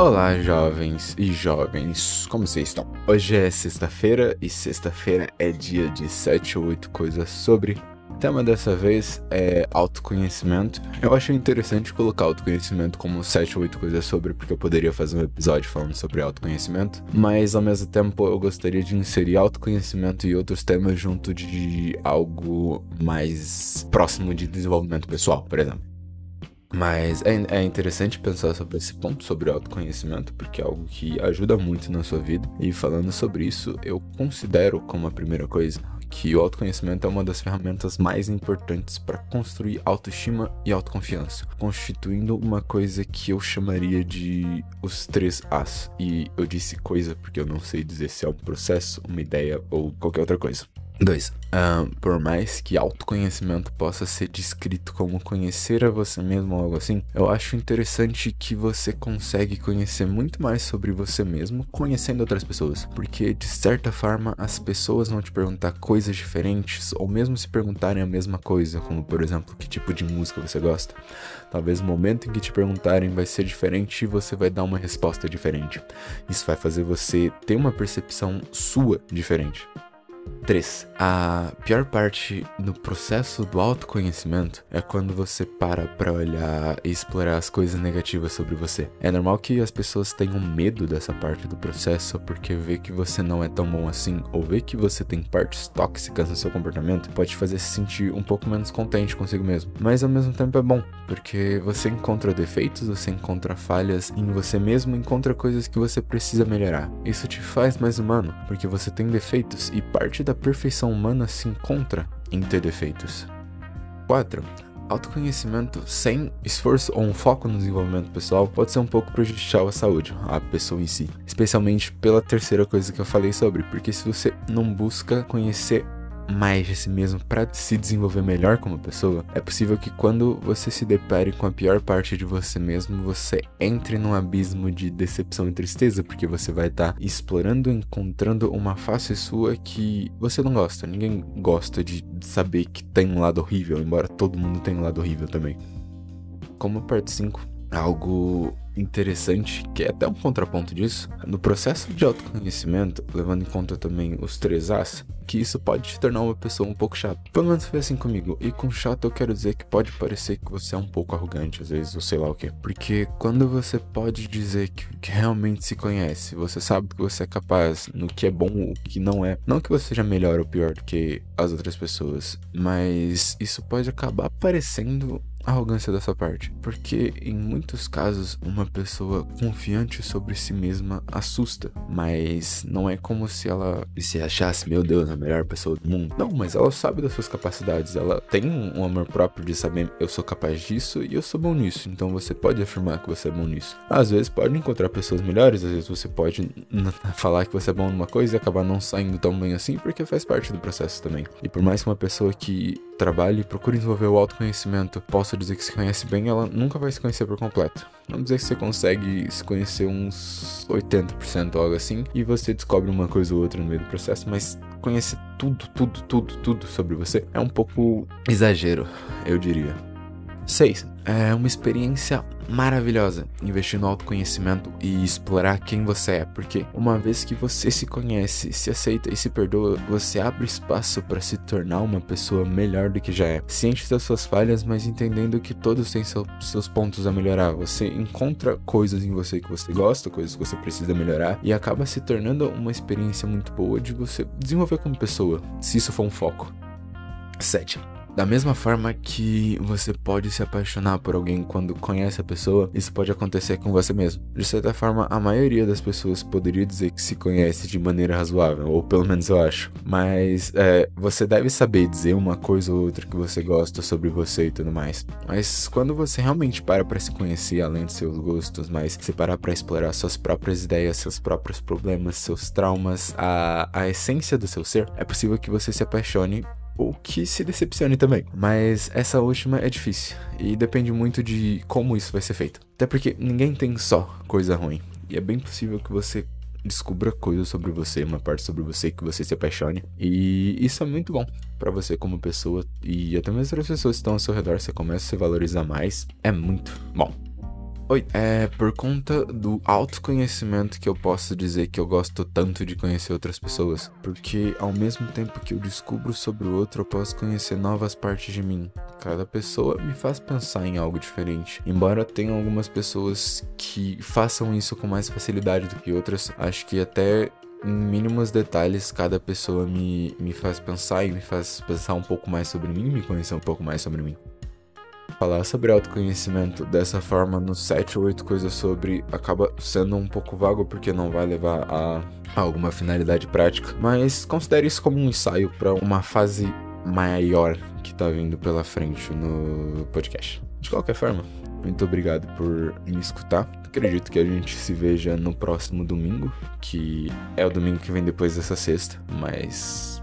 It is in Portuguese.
Olá, jovens e jovens, como vocês estão? Hoje é sexta-feira e sexta-feira é dia de 7 ou 8 coisas sobre. O tema dessa vez é autoconhecimento. Eu acho interessante colocar autoconhecimento como 7 ou 8 coisas sobre, porque eu poderia fazer um episódio falando sobre autoconhecimento, mas ao mesmo tempo eu gostaria de inserir autoconhecimento e outros temas junto de algo mais próximo de desenvolvimento pessoal, por exemplo. Mas é, é, interessante pensar sobre esse ponto, sobre autoconhecimento, porque é algo que ajuda muito na sua vida. E falando sobre isso, eu considero como a primeira coisa que o autoconhecimento é uma das ferramentas mais importantes para construir autoestima e autoconfiança, constituindo uma coisa que eu chamaria de os três As. E eu disse coisa porque eu não sei dizer se é um processo, uma ideia ou qualquer outra coisa. 2. Uh, por mais que autoconhecimento possa ser descrito como conhecer a você mesmo ou algo assim, eu acho interessante que você consegue conhecer muito mais sobre você mesmo conhecendo outras pessoas. Porque, de certa forma, as pessoas vão te perguntar coisas diferentes, ou mesmo se perguntarem a mesma coisa, como por exemplo, que tipo de música você gosta. Talvez o momento em que te perguntarem vai ser diferente e você vai dar uma resposta diferente. Isso vai fazer você ter uma percepção sua diferente. 3. A pior parte no processo do autoconhecimento é quando você para pra olhar e explorar as coisas negativas sobre você. É normal que as pessoas tenham medo dessa parte do processo porque vê que você não é tão bom assim ou vê que você tem partes tóxicas no seu comportamento pode fazer se sentir um pouco menos contente consigo mesmo. Mas ao mesmo tempo é bom, porque você encontra defeitos, você encontra falhas em você mesmo, encontra coisas que você precisa melhorar. Isso te faz mais humano, porque você tem defeitos e parte da perfeição humana se encontra em ter defeitos. 4. Autoconhecimento sem esforço ou um foco no desenvolvimento pessoal pode ser um pouco prejudicial à saúde, à pessoa em si. Especialmente pela terceira coisa que eu falei sobre, porque se você não busca conhecer mais de si mesmo para se desenvolver melhor como pessoa, é possível que quando você se depare com a pior parte de você mesmo, você entre num abismo de decepção e tristeza, porque você vai estar tá explorando, encontrando uma face sua que você não gosta. Ninguém gosta de saber que tem um lado horrível, embora todo mundo tenha um lado horrível também. Como parte 5, algo interessante, que é até um contraponto disso, no processo de autoconhecimento, levando em conta também os três As, que isso pode te tornar uma pessoa um pouco chata. Pelo menos foi assim comigo. E com chato eu quero dizer que pode parecer que você é um pouco arrogante, às vezes, ou sei lá o que. Porque quando você pode dizer que, que realmente se conhece, você sabe que você é capaz no que é bom ou o que não é. Não que você seja melhor ou pior do que as outras pessoas, mas isso pode acabar parecendo arrogância dessa parte, porque em muitos casos uma pessoa confiante sobre si mesma assusta, mas não é como se ela se achasse, meu Deus, a melhor pessoa do mundo. Não, mas ela sabe das suas capacidades, ela tem um amor próprio de saber eu sou capaz disso e eu sou bom nisso, então você pode afirmar que você é bom nisso. Às vezes pode encontrar pessoas melhores, às vezes você pode falar que você é bom numa coisa e acabar não saindo tão bem assim, porque faz parte do processo também. E por mais que uma pessoa que trabalhe e procure desenvolver o autoconhecimento possa dizer que se conhece bem, ela nunca vai se conhecer por completo. Vamos dizer que você consegue se conhecer uns 80% ou algo assim, e você descobre uma coisa ou outra no meio do processo, mas conhecer tudo, tudo, tudo, tudo sobre você é um pouco exagero, eu diria. 6. É uma experiência maravilhosa investir no autoconhecimento e explorar quem você é, porque uma vez que você se conhece, se aceita e se perdoa, você abre espaço para se tornar uma pessoa melhor do que já é. Ciente das suas falhas, mas entendendo que todos têm seu, seus pontos a melhorar. Você encontra coisas em você que você gosta, coisas que você precisa melhorar e acaba se tornando uma experiência muito boa de você desenvolver como pessoa, se isso for um foco. 7. Da mesma forma que você pode se apaixonar por alguém quando conhece a pessoa, isso pode acontecer com você mesmo. De certa forma, a maioria das pessoas poderia dizer que se conhece de maneira razoável, ou pelo menos eu acho. Mas é, você deve saber dizer uma coisa ou outra que você gosta sobre você e tudo mais. Mas quando você realmente para para se conhecer além dos seus gostos, mas se parar para explorar suas próprias ideias, seus próprios problemas, seus traumas, a, a essência do seu ser, é possível que você se apaixone ou que se decepcione também. Mas essa última é difícil e depende muito de como isso vai ser feito. Até porque ninguém tem só coisa ruim. E é bem possível que você descubra coisas sobre você, uma parte sobre você que você se apaixone. E isso é muito bom para você como pessoa e até mesmo as pessoas que estão ao seu redor, você começa a se valorizar mais. É muito bom. Oi, é por conta do autoconhecimento que eu posso dizer que eu gosto tanto de conhecer outras pessoas, porque ao mesmo tempo que eu descubro sobre o outro, eu posso conhecer novas partes de mim. Cada pessoa me faz pensar em algo diferente. Embora tenha algumas pessoas que façam isso com mais facilidade do que outras, acho que até em mínimos detalhes, cada pessoa me, me faz pensar e me faz pensar um pouco mais sobre mim, me conhecer um pouco mais sobre mim. Falar sobre autoconhecimento dessa forma no 7 ou 8 coisas sobre acaba sendo um pouco vago porque não vai levar a, a alguma finalidade prática, mas considere isso como um ensaio para uma fase maior que tá vindo pela frente no podcast. De qualquer forma, muito obrigado por me escutar. Acredito que a gente se veja no próximo domingo, que é o domingo que vem depois dessa sexta, mas